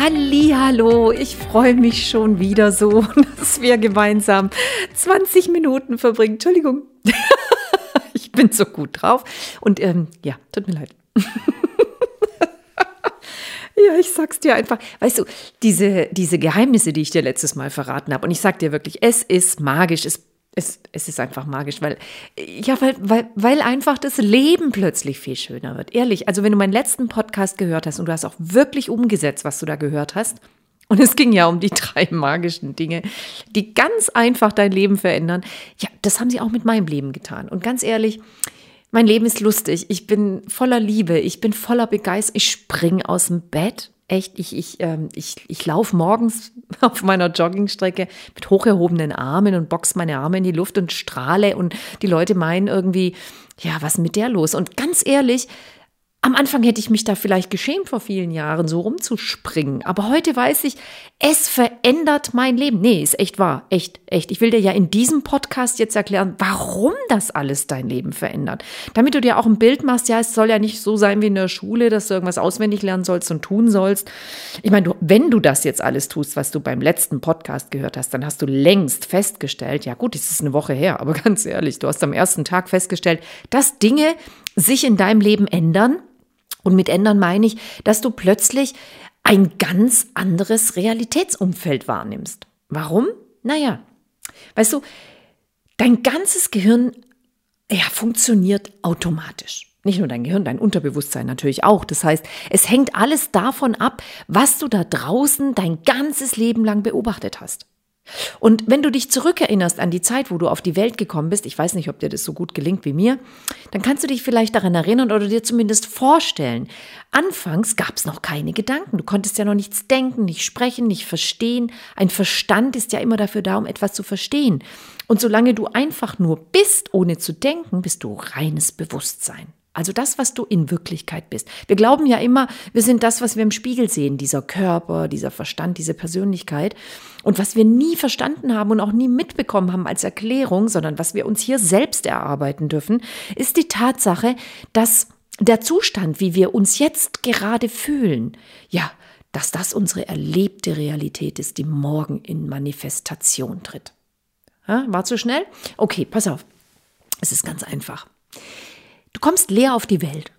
Hallo, ich freue mich schon wieder so, dass wir gemeinsam 20 Minuten verbringen. Entschuldigung, ich bin so gut drauf. Und ähm, ja, tut mir leid. Ja, ich sag's dir einfach. Weißt du, diese, diese Geheimnisse, die ich dir letztes Mal verraten habe, und ich sag dir wirklich, es ist magisch, es es, es ist einfach magisch, weil, ja, weil, weil, weil einfach das Leben plötzlich viel schöner wird. Ehrlich, also wenn du meinen letzten Podcast gehört hast und du hast auch wirklich umgesetzt, was du da gehört hast, und es ging ja um die drei magischen Dinge, die ganz einfach dein Leben verändern. Ja, das haben sie auch mit meinem Leben getan. Und ganz ehrlich, mein Leben ist lustig. Ich bin voller Liebe. Ich bin voller Begeisterung. Ich springe aus dem Bett echt, ich, ich, ähm, ich, ich laufe morgens auf meiner Joggingstrecke mit hocherhobenen Armen und box meine Arme in die Luft und strahle und die Leute meinen irgendwie, ja, was ist mit der los? Und ganz ehrlich, am Anfang hätte ich mich da vielleicht geschämt vor vielen Jahren, so rumzuspringen. Aber heute weiß ich, es verändert mein Leben. Nee, ist echt wahr. Echt, echt. Ich will dir ja in diesem Podcast jetzt erklären, warum das alles dein Leben verändert. Damit du dir auch ein Bild machst, ja, es soll ja nicht so sein wie in der Schule, dass du irgendwas auswendig lernen sollst und tun sollst. Ich meine, du, wenn du das jetzt alles tust, was du beim letzten Podcast gehört hast, dann hast du längst festgestellt, ja gut, es ist eine Woche her, aber ganz ehrlich, du hast am ersten Tag festgestellt, dass Dinge sich in deinem Leben ändern und mit ändern meine ich, dass du plötzlich ein ganz anderes Realitätsumfeld wahrnimmst. Warum? Naja, weißt du, dein ganzes Gehirn ja, funktioniert automatisch. Nicht nur dein Gehirn, dein Unterbewusstsein natürlich auch. Das heißt, es hängt alles davon ab, was du da draußen dein ganzes Leben lang beobachtet hast. Und wenn du dich zurückerinnerst an die Zeit, wo du auf die Welt gekommen bist, ich weiß nicht, ob dir das so gut gelingt wie mir, dann kannst du dich vielleicht daran erinnern oder dir zumindest vorstellen. Anfangs gab es noch keine Gedanken. Du konntest ja noch nichts denken, nicht sprechen, nicht verstehen. Ein Verstand ist ja immer dafür da, um etwas zu verstehen. Und solange du einfach nur bist, ohne zu denken, bist du reines Bewusstsein. Also das, was du in Wirklichkeit bist. Wir glauben ja immer, wir sind das, was wir im Spiegel sehen, dieser Körper, dieser Verstand, diese Persönlichkeit. Und was wir nie verstanden haben und auch nie mitbekommen haben als Erklärung, sondern was wir uns hier selbst erarbeiten dürfen, ist die Tatsache, dass der Zustand, wie wir uns jetzt gerade fühlen, ja, dass das unsere erlebte Realität ist, die morgen in Manifestation tritt. Ja, war zu schnell? Okay, pass auf. Es ist ganz einfach. Du kommst leer auf die Welt.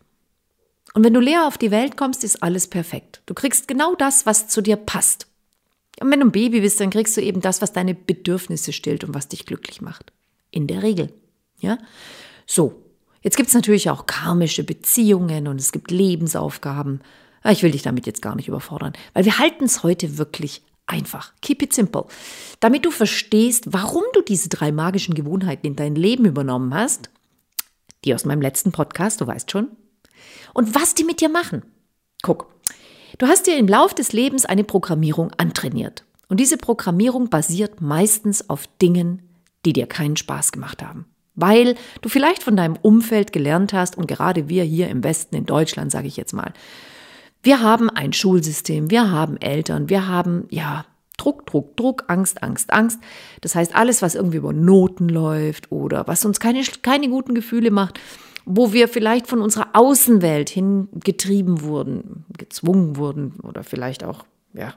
Und wenn du leer auf die Welt kommst, ist alles perfekt. Du kriegst genau das, was zu dir passt. Und wenn du ein Baby bist, dann kriegst du eben das, was deine Bedürfnisse stillt und was dich glücklich macht. In der Regel. Ja? So. Jetzt gibt es natürlich auch karmische Beziehungen und es gibt Lebensaufgaben. Ah, ich will dich damit jetzt gar nicht überfordern, weil wir halten es heute wirklich einfach. Keep it simple. Damit du verstehst, warum du diese drei magischen Gewohnheiten in dein Leben übernommen hast die aus meinem letzten Podcast, du weißt schon. Und was die mit dir machen. Guck, du hast dir im Lauf des Lebens eine Programmierung antrainiert. Und diese Programmierung basiert meistens auf Dingen, die dir keinen Spaß gemacht haben. Weil du vielleicht von deinem Umfeld gelernt hast und gerade wir hier im Westen, in Deutschland, sage ich jetzt mal, wir haben ein Schulsystem, wir haben Eltern, wir haben, ja, Druck, Druck, Druck, Angst, Angst, Angst. Das heißt, alles, was irgendwie über Noten läuft oder was uns keine, keine guten Gefühle macht, wo wir vielleicht von unserer Außenwelt hingetrieben wurden, gezwungen wurden oder vielleicht auch, ja,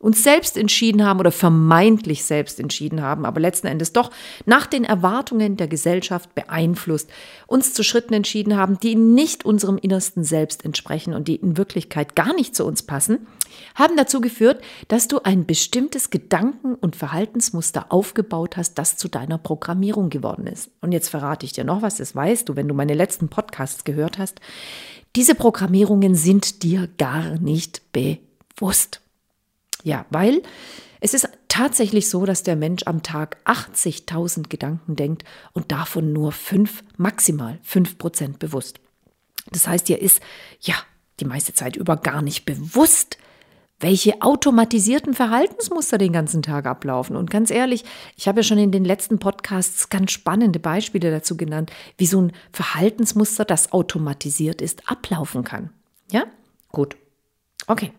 uns selbst entschieden haben oder vermeintlich selbst entschieden haben, aber letzten Endes doch nach den Erwartungen der Gesellschaft beeinflusst, uns zu Schritten entschieden haben, die nicht unserem innersten Selbst entsprechen und die in Wirklichkeit gar nicht zu uns passen, haben dazu geführt, dass du ein bestimmtes Gedanken- und Verhaltensmuster aufgebaut hast, das zu deiner Programmierung geworden ist. Und jetzt verrate ich dir noch was, das weißt du, wenn du meine letzten Podcasts gehört hast. Diese Programmierungen sind dir gar nicht bewusst. Ja, weil es ist tatsächlich so, dass der Mensch am Tag 80.000 Gedanken denkt und davon nur fünf, maximal fünf Prozent bewusst. Das heißt, dir ist ja die meiste Zeit über gar nicht bewusst, welche automatisierten Verhaltensmuster den ganzen Tag ablaufen. Und ganz ehrlich, ich habe ja schon in den letzten Podcasts ganz spannende Beispiele dazu genannt, wie so ein Verhaltensmuster, das automatisiert ist, ablaufen kann. Ja? Gut. Okay.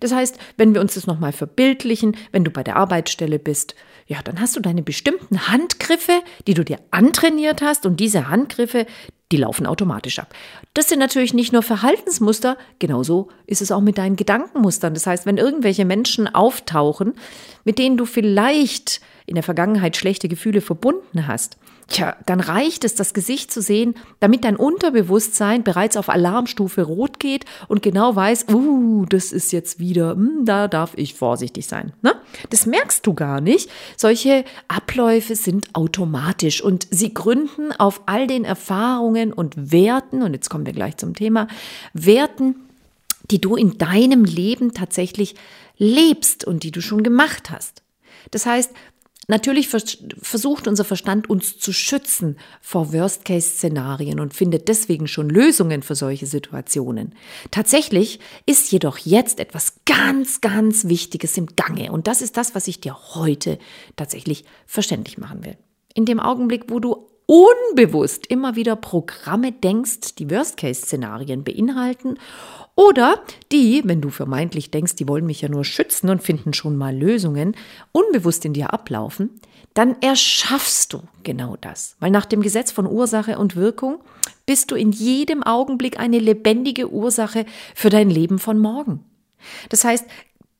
Das heißt, wenn wir uns das nochmal verbildlichen, wenn du bei der Arbeitsstelle bist, ja, dann hast du deine bestimmten Handgriffe, die du dir antrainiert hast und diese Handgriffe, die laufen automatisch ab. Das sind natürlich nicht nur Verhaltensmuster, genauso ist es auch mit deinen Gedankenmustern. Das heißt, wenn irgendwelche Menschen auftauchen, mit denen du vielleicht in der Vergangenheit schlechte Gefühle verbunden hast, Tja, dann reicht es, das Gesicht zu sehen, damit dein Unterbewusstsein bereits auf Alarmstufe rot geht und genau weiß, uh, das ist jetzt wieder, hm, da darf ich vorsichtig sein. Ne? Das merkst du gar nicht. Solche Abläufe sind automatisch und sie gründen auf all den Erfahrungen und Werten, und jetzt kommen wir gleich zum Thema, Werten, die du in deinem Leben tatsächlich lebst und die du schon gemacht hast. Das heißt, Natürlich versucht unser Verstand uns zu schützen vor Worst-Case-Szenarien und findet deswegen schon Lösungen für solche Situationen. Tatsächlich ist jedoch jetzt etwas ganz, ganz Wichtiges im Gange und das ist das, was ich dir heute tatsächlich verständlich machen will. In dem Augenblick, wo du unbewusst immer wieder Programme denkst, die Worst-Case-Szenarien beinhalten oder die, wenn du vermeintlich denkst, die wollen mich ja nur schützen und finden schon mal Lösungen, unbewusst in dir ablaufen, dann erschaffst du genau das. Weil nach dem Gesetz von Ursache und Wirkung bist du in jedem Augenblick eine lebendige Ursache für dein Leben von morgen. Das heißt,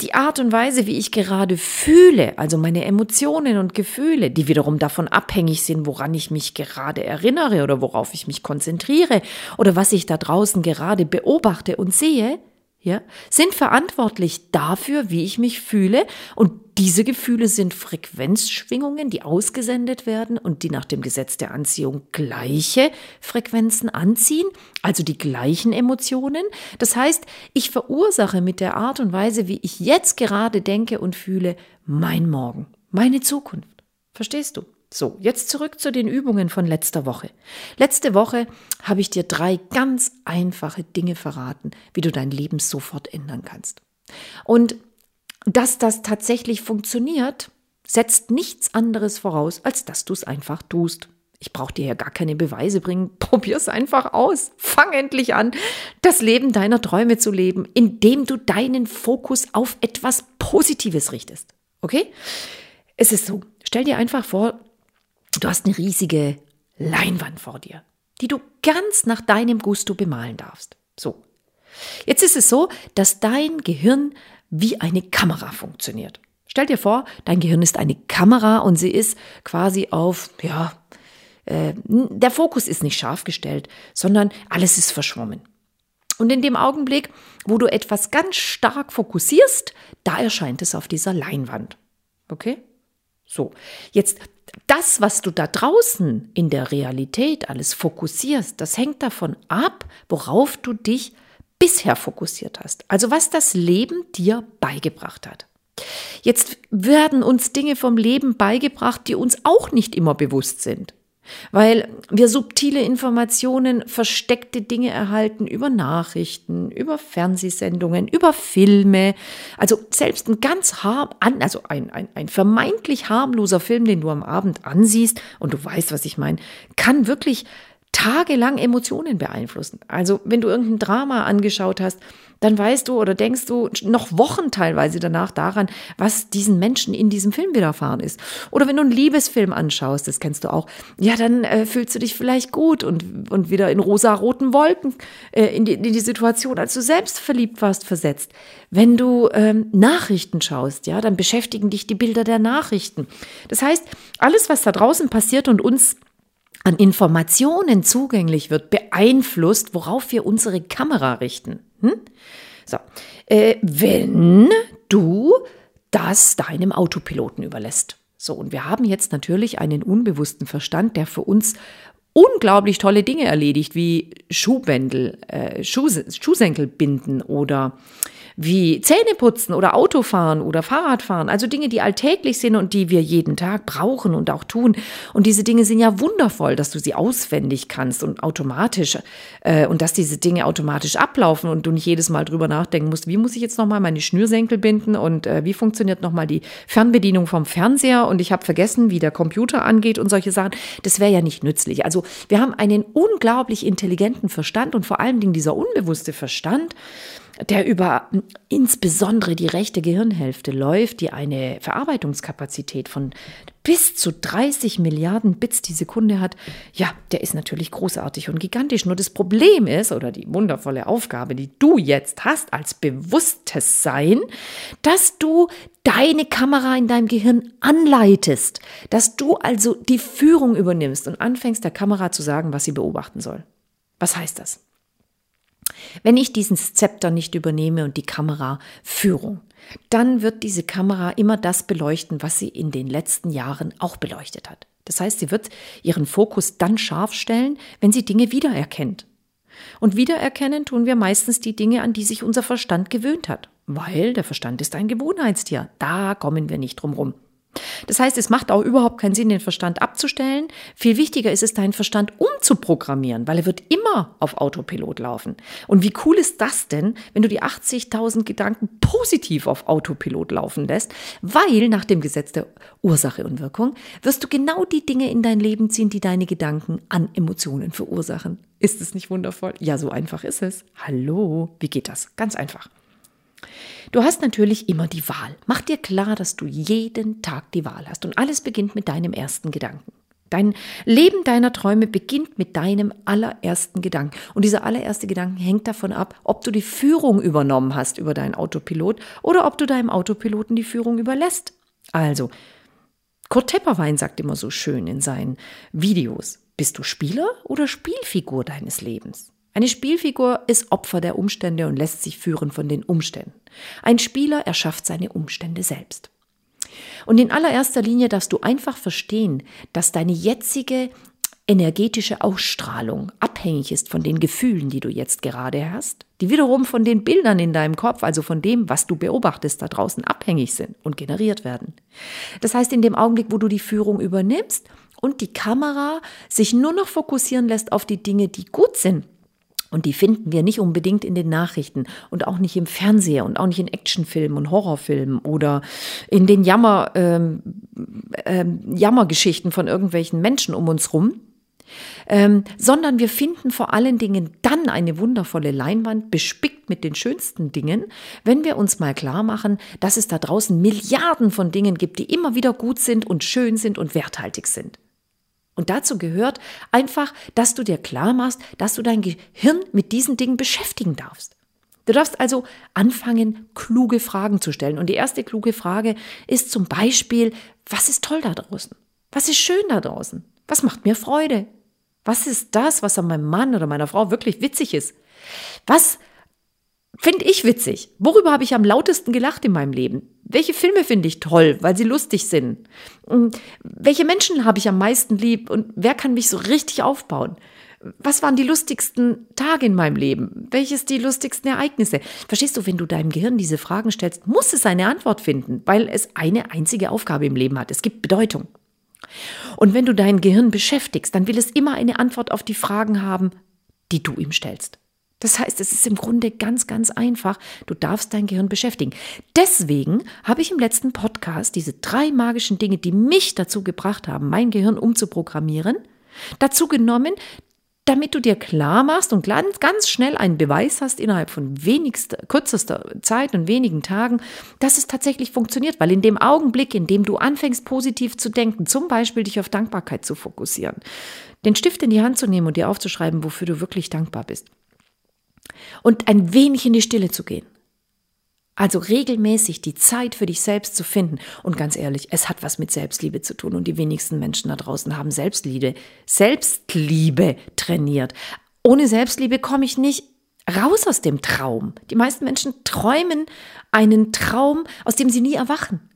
die Art und Weise, wie ich gerade fühle, also meine Emotionen und Gefühle, die wiederum davon abhängig sind, woran ich mich gerade erinnere oder worauf ich mich konzentriere oder was ich da draußen gerade beobachte und sehe, ja, sind verantwortlich dafür, wie ich mich fühle. Und diese Gefühle sind Frequenzschwingungen, die ausgesendet werden und die nach dem Gesetz der Anziehung gleiche Frequenzen anziehen, also die gleichen Emotionen. Das heißt, ich verursache mit der Art und Weise, wie ich jetzt gerade denke und fühle, mein Morgen, meine Zukunft. Verstehst du? So, jetzt zurück zu den Übungen von letzter Woche. Letzte Woche habe ich dir drei ganz einfache Dinge verraten, wie du dein Leben sofort ändern kannst. Und dass das tatsächlich funktioniert, setzt nichts anderes voraus, als dass du es einfach tust. Ich brauche dir ja gar keine Beweise bringen. Probier es einfach aus. Fang endlich an, das Leben deiner Träume zu leben, indem du deinen Fokus auf etwas Positives richtest. Okay? Es ist so. Stell dir einfach vor, Du hast eine riesige Leinwand vor dir, die du ganz nach deinem Gusto bemalen darfst. So. Jetzt ist es so, dass dein Gehirn wie eine Kamera funktioniert. Stell dir vor, dein Gehirn ist eine Kamera und sie ist quasi auf, ja, äh, der Fokus ist nicht scharf gestellt, sondern alles ist verschwommen. Und in dem Augenblick, wo du etwas ganz stark fokussierst, da erscheint es auf dieser Leinwand. Okay? So, jetzt das, was du da draußen in der Realität alles fokussierst, das hängt davon ab, worauf du dich bisher fokussiert hast. Also was das Leben dir beigebracht hat. Jetzt werden uns Dinge vom Leben beigebracht, die uns auch nicht immer bewusst sind weil wir subtile Informationen, versteckte Dinge erhalten über Nachrichten, über Fernsehsendungen, über Filme. Also selbst ein ganz harm, also ein, ein, ein vermeintlich harmloser Film, den du am Abend ansiehst, und du weißt, was ich meine, kann wirklich tagelang Emotionen beeinflussen. Also wenn du irgendein Drama angeschaut hast, dann weißt du oder denkst du noch Wochen teilweise danach daran, was diesen Menschen in diesem Film widerfahren ist. Oder wenn du einen Liebesfilm anschaust, das kennst du auch, ja, dann äh, fühlst du dich vielleicht gut und, und wieder in rosa-roten Wolken äh, in, die, in die Situation, als du selbst verliebt warst, versetzt. Wenn du ähm, Nachrichten schaust, ja, dann beschäftigen dich die Bilder der Nachrichten. Das heißt, alles, was da draußen passiert und uns an Informationen zugänglich wird, beeinflusst, worauf wir unsere Kamera richten. Hm? So, äh, wenn du das deinem Autopiloten überlässt. So, und wir haben jetzt natürlich einen unbewussten Verstand, der für uns unglaublich tolle Dinge erledigt, wie Schuhbändel, äh, Schuh, Schuhsenkel binden oder wie Zähneputzen oder Autofahren oder Fahrradfahren. Also Dinge, die alltäglich sind und die wir jeden Tag brauchen und auch tun. Und diese Dinge sind ja wundervoll, dass du sie auswendig kannst und automatisch äh, und dass diese Dinge automatisch ablaufen und du nicht jedes Mal drüber nachdenken musst, wie muss ich jetzt nochmal meine Schnürsenkel binden und äh, wie funktioniert nochmal die Fernbedienung vom Fernseher und ich habe vergessen, wie der Computer angeht und solche Sachen. Das wäre ja nicht nützlich. Also wir haben einen unglaublich intelligenten Verstand und vor allen Dingen dieser unbewusste Verstand, der über insbesondere die rechte Gehirnhälfte läuft, die eine Verarbeitungskapazität von bis zu 30 Milliarden Bits die Sekunde hat, ja, der ist natürlich großartig und gigantisch. Nur das Problem ist, oder die wundervolle Aufgabe, die du jetzt hast als bewusstes Sein, dass du deine Kamera in deinem Gehirn anleitest, dass du also die Führung übernimmst und anfängst der Kamera zu sagen, was sie beobachten soll. Was heißt das? Wenn ich diesen Zepter nicht übernehme und die Kamera Führung, dann wird diese Kamera immer das beleuchten, was sie in den letzten Jahren auch beleuchtet hat. Das heißt, sie wird ihren Fokus dann scharf stellen, wenn sie Dinge wiedererkennt. Und wiedererkennen tun wir meistens die Dinge, an die sich unser Verstand gewöhnt hat, weil der Verstand ist ein Gewohnheitstier. Da kommen wir nicht drum rum. Das heißt, es macht auch überhaupt keinen Sinn, den Verstand abzustellen. Viel wichtiger ist es, deinen Verstand umzuprogrammieren, weil er wird immer auf Autopilot laufen. Und wie cool ist das denn, wenn du die 80.000 Gedanken positiv auf Autopilot laufen lässt? Weil nach dem Gesetz der Ursache und Wirkung wirst du genau die Dinge in dein Leben ziehen, die deine Gedanken an Emotionen verursachen. Ist es nicht wundervoll? Ja, so einfach ist es. Hallo, wie geht das? Ganz einfach. Du hast natürlich immer die Wahl. Mach dir klar, dass du jeden Tag die Wahl hast und alles beginnt mit deinem ersten Gedanken. Dein Leben deiner Träume beginnt mit deinem allerersten Gedanken. Und dieser allererste Gedanke hängt davon ab, ob du die Führung übernommen hast über deinen Autopilot oder ob du deinem Autopiloten die Führung überlässt. Also, Kurt Tepperwein sagt immer so schön in seinen Videos, bist du Spieler oder Spielfigur deines Lebens? Eine Spielfigur ist Opfer der Umstände und lässt sich führen von den Umständen. Ein Spieler erschafft seine Umstände selbst. Und in allererster Linie darfst du einfach verstehen, dass deine jetzige energetische Ausstrahlung abhängig ist von den Gefühlen, die du jetzt gerade hast, die wiederum von den Bildern in deinem Kopf, also von dem, was du beobachtest da draußen, abhängig sind und generiert werden. Das heißt, in dem Augenblick, wo du die Führung übernimmst und die Kamera sich nur noch fokussieren lässt auf die Dinge, die gut sind, und die finden wir nicht unbedingt in den Nachrichten und auch nicht im Fernseher und auch nicht in Actionfilmen und Horrorfilmen oder in den Jammer, ähm, ähm, Jammergeschichten von irgendwelchen Menschen um uns rum, ähm, sondern wir finden vor allen Dingen dann eine wundervolle Leinwand bespickt mit den schönsten Dingen, wenn wir uns mal klar machen, dass es da draußen Milliarden von Dingen gibt, die immer wieder gut sind und schön sind und werthaltig sind. Und dazu gehört einfach, dass du dir klar machst, dass du dein Gehirn mit diesen Dingen beschäftigen darfst. Du darfst also anfangen, kluge Fragen zu stellen. Und die erste kluge Frage ist zum Beispiel, was ist toll da draußen? Was ist schön da draußen? Was macht mir Freude? Was ist das, was an meinem Mann oder meiner Frau wirklich witzig ist? Was finde ich witzig? Worüber habe ich am lautesten gelacht in meinem Leben? Welche Filme finde ich toll, weil sie lustig sind? Welche Menschen habe ich am meisten lieb und wer kann mich so richtig aufbauen? Was waren die lustigsten Tage in meinem Leben? Welches die lustigsten Ereignisse? Verstehst du, wenn du deinem Gehirn diese Fragen stellst, muss es eine Antwort finden, weil es eine einzige Aufgabe im Leben hat. Es gibt Bedeutung. Und wenn du dein Gehirn beschäftigst, dann will es immer eine Antwort auf die Fragen haben, die du ihm stellst. Das heißt, es ist im Grunde ganz, ganz einfach. Du darfst dein Gehirn beschäftigen. Deswegen habe ich im letzten Podcast diese drei magischen Dinge, die mich dazu gebracht haben, mein Gehirn umzuprogrammieren, dazu genommen, damit du dir klar machst und ganz, ganz schnell einen Beweis hast innerhalb von wenigster, kürzester Zeit und wenigen Tagen, dass es tatsächlich funktioniert. Weil in dem Augenblick, in dem du anfängst, positiv zu denken, zum Beispiel dich auf Dankbarkeit zu fokussieren, den Stift in die Hand zu nehmen und dir aufzuschreiben, wofür du wirklich dankbar bist, und ein wenig in die Stille zu gehen. Also regelmäßig die Zeit für dich selbst zu finden. Und ganz ehrlich, es hat was mit Selbstliebe zu tun. Und die wenigsten Menschen da draußen haben Selbstliebe, Selbstliebe trainiert. Ohne Selbstliebe komme ich nicht raus aus dem Traum. Die meisten Menschen träumen einen Traum, aus dem sie nie erwachen.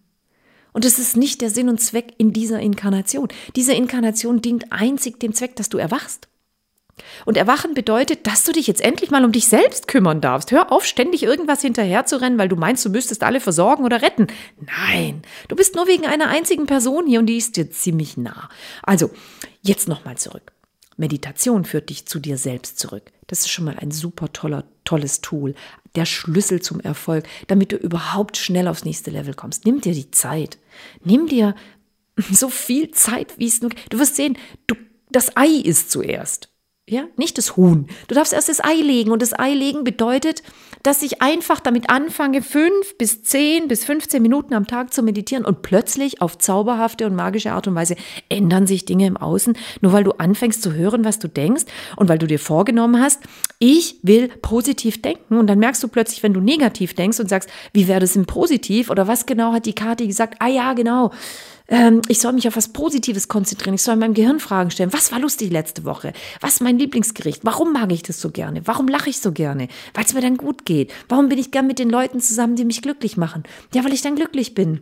Und es ist nicht der Sinn und Zweck in dieser Inkarnation. Diese Inkarnation dient einzig dem Zweck, dass du erwachst. Und erwachen bedeutet, dass du dich jetzt endlich mal um dich selbst kümmern darfst. Hör auf, ständig irgendwas hinterher zu rennen, weil du meinst, du müsstest alle versorgen oder retten. Nein, du bist nur wegen einer einzigen Person hier und die ist dir ziemlich nah. Also, jetzt nochmal zurück. Meditation führt dich zu dir selbst zurück. Das ist schon mal ein super toller, tolles Tool. Der Schlüssel zum Erfolg, damit du überhaupt schnell aufs nächste Level kommst. Nimm dir die Zeit. Nimm dir so viel Zeit, wie es nur. Du wirst sehen, du, das Ei ist zuerst. Ja, nicht das Huhn. Du darfst erst das Ei legen. Und das Ei legen bedeutet, dass ich einfach damit anfange, fünf bis zehn bis 15 Minuten am Tag zu meditieren. Und plötzlich auf zauberhafte und magische Art und Weise ändern sich Dinge im Außen, nur weil du anfängst zu hören, was du denkst und weil du dir vorgenommen hast, ich will positiv denken. Und dann merkst du plötzlich, wenn du negativ denkst und sagst, wie wäre das im Positiv? Oder was genau hat die Karte gesagt? Ah ja, genau ähm, ich soll mich auf was Positives konzentrieren, ich soll meinem Gehirn Fragen stellen. Was war lustig letzte Woche? Was ist mein Lieblingsgericht? Warum mag ich das so gerne? Warum lache ich so gerne? Weil es mir dann gut geht. Warum bin ich gern mit den Leuten zusammen, die mich glücklich machen? Ja, weil ich dann glücklich bin.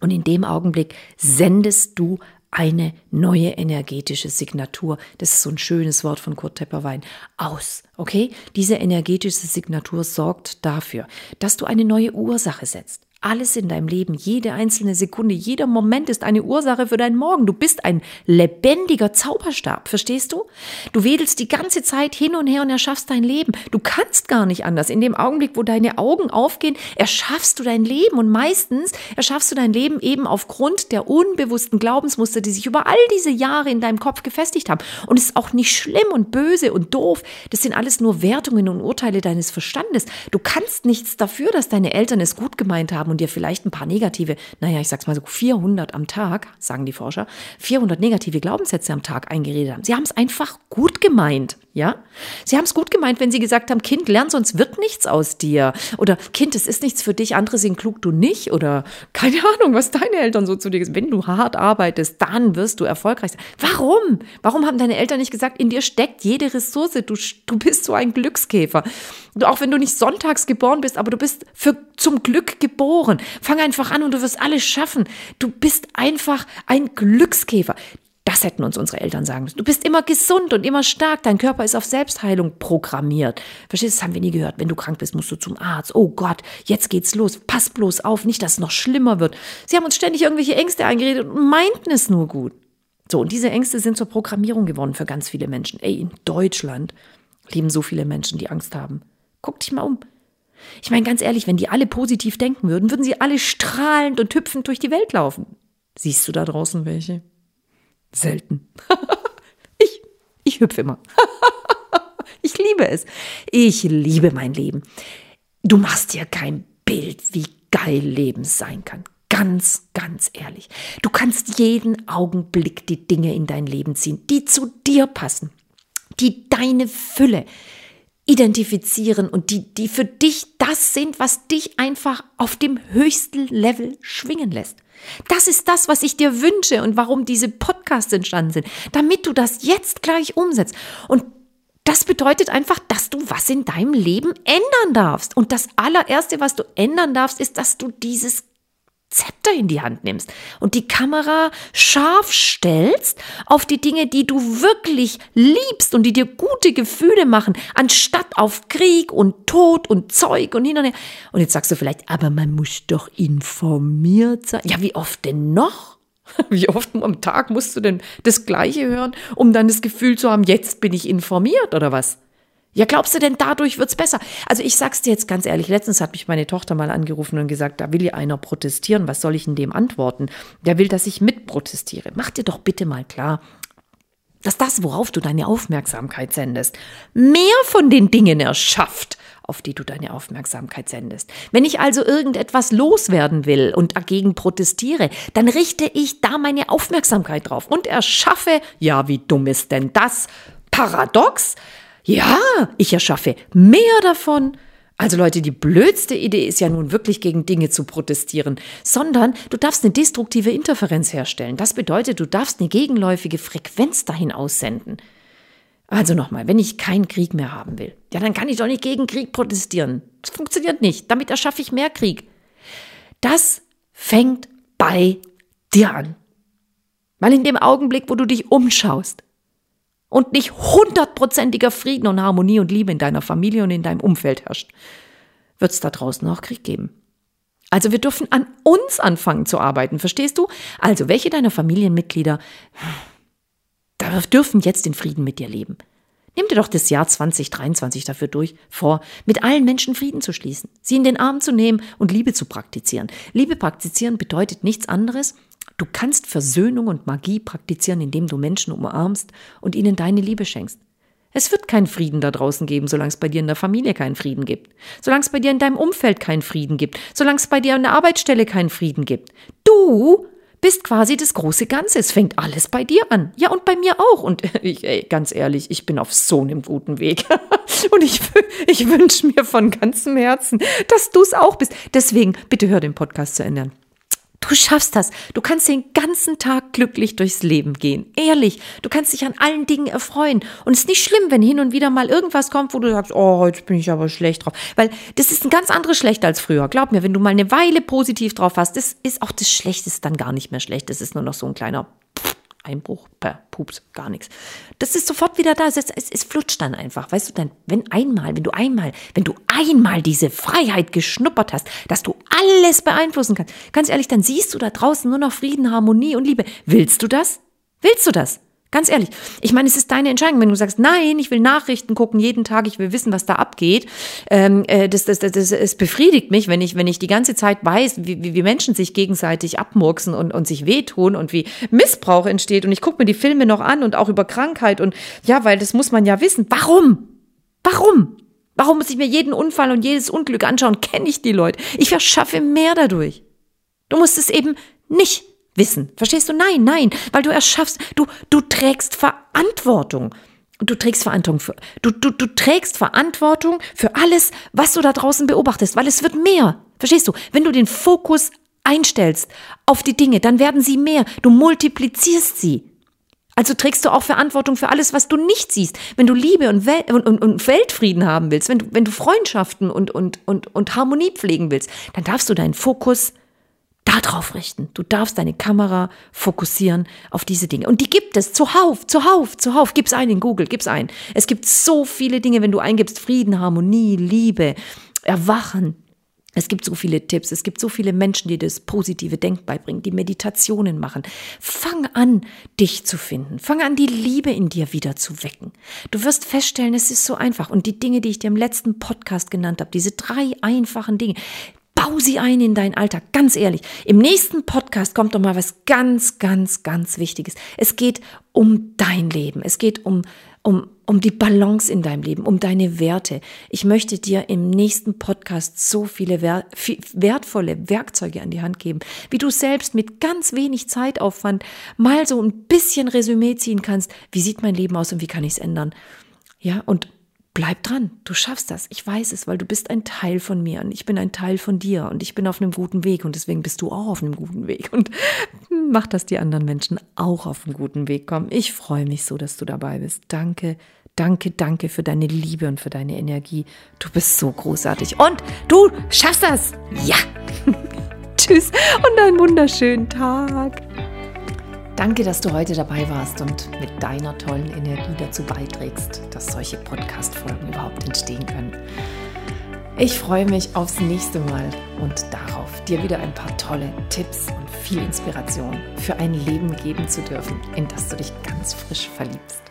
Und in dem Augenblick sendest du eine neue energetische Signatur. Das ist so ein schönes Wort von Kurt Tepperwein. Aus. Okay? Diese energetische Signatur sorgt dafür, dass du eine neue Ursache setzt. Alles in deinem Leben, jede einzelne Sekunde, jeder Moment ist eine Ursache für deinen Morgen. Du bist ein lebendiger Zauberstab, verstehst du? Du wedelst die ganze Zeit hin und her und erschaffst dein Leben. Du kannst gar nicht anders. In dem Augenblick, wo deine Augen aufgehen, erschaffst du dein Leben und meistens erschaffst du dein Leben eben aufgrund der unbewussten Glaubensmuster, die sich über all diese Jahre in deinem Kopf gefestigt haben. Und es ist auch nicht schlimm und böse und doof. Das sind alles nur Wertungen und Urteile deines Verstandes. Du kannst nichts dafür, dass deine Eltern es gut gemeint haben haben und dir vielleicht ein paar negative, naja, ich sag's mal so 400 am Tag, sagen die Forscher, 400 negative Glaubenssätze am Tag eingeredet haben. Sie haben es einfach gut gemeint, ja? Sie haben es gut gemeint, wenn sie gesagt haben, Kind, lern, sonst wird nichts aus dir. Oder Kind, es ist nichts für dich, andere sind klug, du nicht. Oder keine Ahnung, was deine Eltern so zu dir gesagt Wenn du hart arbeitest, dann wirst du erfolgreich sein. Warum? Warum haben deine Eltern nicht gesagt, in dir steckt jede Ressource, du, du bist so ein Glückskäfer. Auch wenn du nicht sonntags geboren bist, aber du bist für, zum Glück geboren. Fang einfach an und du wirst alles schaffen. Du bist einfach ein Glückskäfer. Das hätten uns unsere Eltern sagen müssen. Du bist immer gesund und immer stark. Dein Körper ist auf Selbstheilung programmiert. Verstehst du? Das haben wir nie gehört. Wenn du krank bist, musst du zum Arzt. Oh Gott, jetzt geht's los. Pass bloß auf, nicht, dass es noch schlimmer wird. Sie haben uns ständig irgendwelche Ängste eingeredet und meinten es nur gut. So, und diese Ängste sind zur Programmierung geworden für ganz viele Menschen. Ey, in Deutschland leben so viele Menschen, die Angst haben. Guck dich mal um. Ich meine, ganz ehrlich, wenn die alle positiv denken würden, würden sie alle strahlend und hüpfend durch die Welt laufen. Siehst du da draußen welche? Selten. ich, ich hüpfe immer. ich liebe es. Ich liebe mein Leben. Du machst dir kein Bild, wie geil Leben sein kann. Ganz, ganz ehrlich. Du kannst jeden Augenblick die Dinge in dein Leben ziehen, die zu dir passen, die deine Fülle, identifizieren und die, die für dich das sind, was dich einfach auf dem höchsten Level schwingen lässt. Das ist das, was ich dir wünsche und warum diese Podcasts entstanden sind, damit du das jetzt gleich umsetzt. Und das bedeutet einfach, dass du was in deinem Leben ändern darfst. Und das allererste, was du ändern darfst, ist, dass du dieses Zepter in die Hand nimmst und die Kamera scharf stellst auf die Dinge, die du wirklich liebst und die dir gute Gefühle machen, anstatt auf Krieg und Tod und Zeug und hin und her. Und jetzt sagst du vielleicht, aber man muss doch informiert sein. Ja, wie oft denn noch? Wie oft am Tag musst du denn das Gleiche hören, um dann das Gefühl zu haben, jetzt bin ich informiert oder was? Ja, glaubst du denn, dadurch wird's besser? Also ich sag's dir jetzt ganz ehrlich, letztens hat mich meine Tochter mal angerufen und gesagt, da will ja einer protestieren, was soll ich in dem antworten? Der will, dass ich mitprotestiere. Mach dir doch bitte mal klar, dass das, worauf du deine Aufmerksamkeit sendest, mehr von den Dingen erschafft, auf die du deine Aufmerksamkeit sendest. Wenn ich also irgendetwas loswerden will und dagegen protestiere, dann richte ich da meine Aufmerksamkeit drauf und erschaffe, ja, wie dumm ist denn das? Paradox? Ja, ich erschaffe mehr davon. Also Leute, die blödste Idee ist ja nun wirklich gegen Dinge zu protestieren, sondern du darfst eine destruktive Interferenz herstellen. Das bedeutet, du darfst eine gegenläufige Frequenz dahin aussenden. Also nochmal, wenn ich keinen Krieg mehr haben will, ja, dann kann ich doch nicht gegen Krieg protestieren. Das funktioniert nicht. Damit erschaffe ich mehr Krieg. Das fängt bei dir an. Weil in dem Augenblick, wo du dich umschaust, und nicht hundertprozentiger Frieden und Harmonie und Liebe in deiner Familie und in deinem Umfeld herrscht, wird es da draußen auch Krieg geben. Also wir dürfen an uns anfangen zu arbeiten, verstehst du? Also welche deiner Familienmitglieder dürfen jetzt in Frieden mit dir leben? Nimm dir doch das Jahr 2023 dafür durch vor, mit allen Menschen Frieden zu schließen, sie in den Arm zu nehmen und Liebe zu praktizieren. Liebe praktizieren bedeutet nichts anderes. Du kannst Versöhnung und Magie praktizieren, indem du Menschen umarmst und ihnen deine Liebe schenkst. Es wird keinen Frieden da draußen geben, solange es bei dir in der Familie keinen Frieden gibt. Solange es bei dir in deinem Umfeld keinen Frieden gibt. Solange es bei dir an der Arbeitsstelle keinen Frieden gibt. Du bist quasi das große Ganze. Es fängt alles bei dir an. Ja, und bei mir auch. Und ich, ey, ganz ehrlich, ich bin auf so einem guten Weg. und ich, ich wünsche mir von ganzem Herzen, dass du es auch bist. Deswegen, bitte hör den Podcast zu ändern. Du schaffst das. Du kannst den ganzen Tag glücklich durchs Leben gehen. Ehrlich. Du kannst dich an allen Dingen erfreuen. Und es ist nicht schlimm, wenn hin und wieder mal irgendwas kommt, wo du sagst, oh, heute bin ich aber schlecht drauf. Weil das ist ein ganz anderes Schlecht als früher. Glaub mir, wenn du mal eine Weile positiv drauf hast, das ist auch das Schlechteste dann gar nicht mehr schlecht. Das ist nur noch so ein kleiner Einbruch, per Pups, gar nichts. Das ist sofort wieder da. Es, es, es flutscht dann einfach. Weißt du, dann, wenn einmal, wenn du einmal, wenn du einmal diese Freiheit geschnuppert hast, dass du alles beeinflussen kannst, ganz ehrlich, dann siehst du da draußen nur noch Frieden, Harmonie und Liebe. Willst du das? Willst du das? Ganz ehrlich. Ich meine, es ist deine Entscheidung. Wenn du sagst, nein, ich will Nachrichten gucken jeden Tag, ich will wissen, was da abgeht, ähm, äh, das, das, das, das, es befriedigt mich, wenn ich, wenn ich die ganze Zeit weiß, wie, wie, Menschen sich gegenseitig abmurksen und, und sich wehtun und wie Missbrauch entsteht. Und ich gucke mir die Filme noch an und auch über Krankheit und ja, weil das muss man ja wissen. Warum? Warum? Warum muss ich mir jeden Unfall und jedes Unglück anschauen? Kenne ich die Leute? Ich verschaffe mehr dadurch. Du musst es eben nicht wissen. Verstehst du? Nein, nein, weil du erschaffst, du, du trägst Verantwortung. Du trägst Verantwortung für, du, du, du trägst Verantwortung für alles, was du da draußen beobachtest, weil es wird mehr. Verstehst du? Wenn du den Fokus einstellst auf die Dinge, dann werden sie mehr. Du multiplizierst sie. Also trägst du auch Verantwortung für alles, was du nicht siehst. Wenn du Liebe und, Wel und, und, und Weltfrieden haben willst, wenn du, wenn du Freundschaften und, und, und, und Harmonie pflegen willst, dann darfst du deinen Fokus darauf richten. Du darfst deine Kamera fokussieren auf diese Dinge. Und die gibt es zuhauf, zuhauf, zuhauf. Gib's ein in Google, gib's ein. Es gibt so viele Dinge, wenn du eingibst, Frieden, Harmonie, Liebe, Erwachen. Es gibt so viele Tipps, es gibt so viele Menschen, die das positive Denk beibringen, die Meditationen machen. Fang an, dich zu finden. Fang an, die Liebe in dir wieder zu wecken. Du wirst feststellen, es ist so einfach. Und die Dinge, die ich dir im letzten Podcast genannt habe, diese drei einfachen Dinge, Bau sie ein in deinen Alltag, ganz ehrlich. Im nächsten Podcast kommt doch mal was ganz, ganz, ganz Wichtiges. Es geht um dein Leben. Es geht um, um, um die Balance in deinem Leben, um deine Werte. Ich möchte dir im nächsten Podcast so viele wertvolle Werkzeuge an die Hand geben, wie du selbst mit ganz wenig Zeitaufwand mal so ein bisschen Resümee ziehen kannst. Wie sieht mein Leben aus und wie kann ich es ändern? Ja, und bleib dran, du schaffst das. Ich weiß es, weil du bist ein Teil von mir und ich bin ein Teil von dir und ich bin auf einem guten Weg und deswegen bist du auch auf einem guten Weg und mach, dass die anderen Menschen auch auf einen guten Weg kommen. Ich freue mich so, dass du dabei bist. Danke, danke, danke für deine Liebe und für deine Energie. Du bist so großartig und du schaffst das. Ja. Tschüss und einen wunderschönen Tag. Danke, dass du heute dabei warst und mit deiner tollen Energie dazu beiträgst, dass solche Podcast-Folgen überhaupt entstehen können. Ich freue mich aufs nächste Mal und darauf, dir wieder ein paar tolle Tipps und viel Inspiration für ein Leben geben zu dürfen, in das du dich ganz frisch verliebst.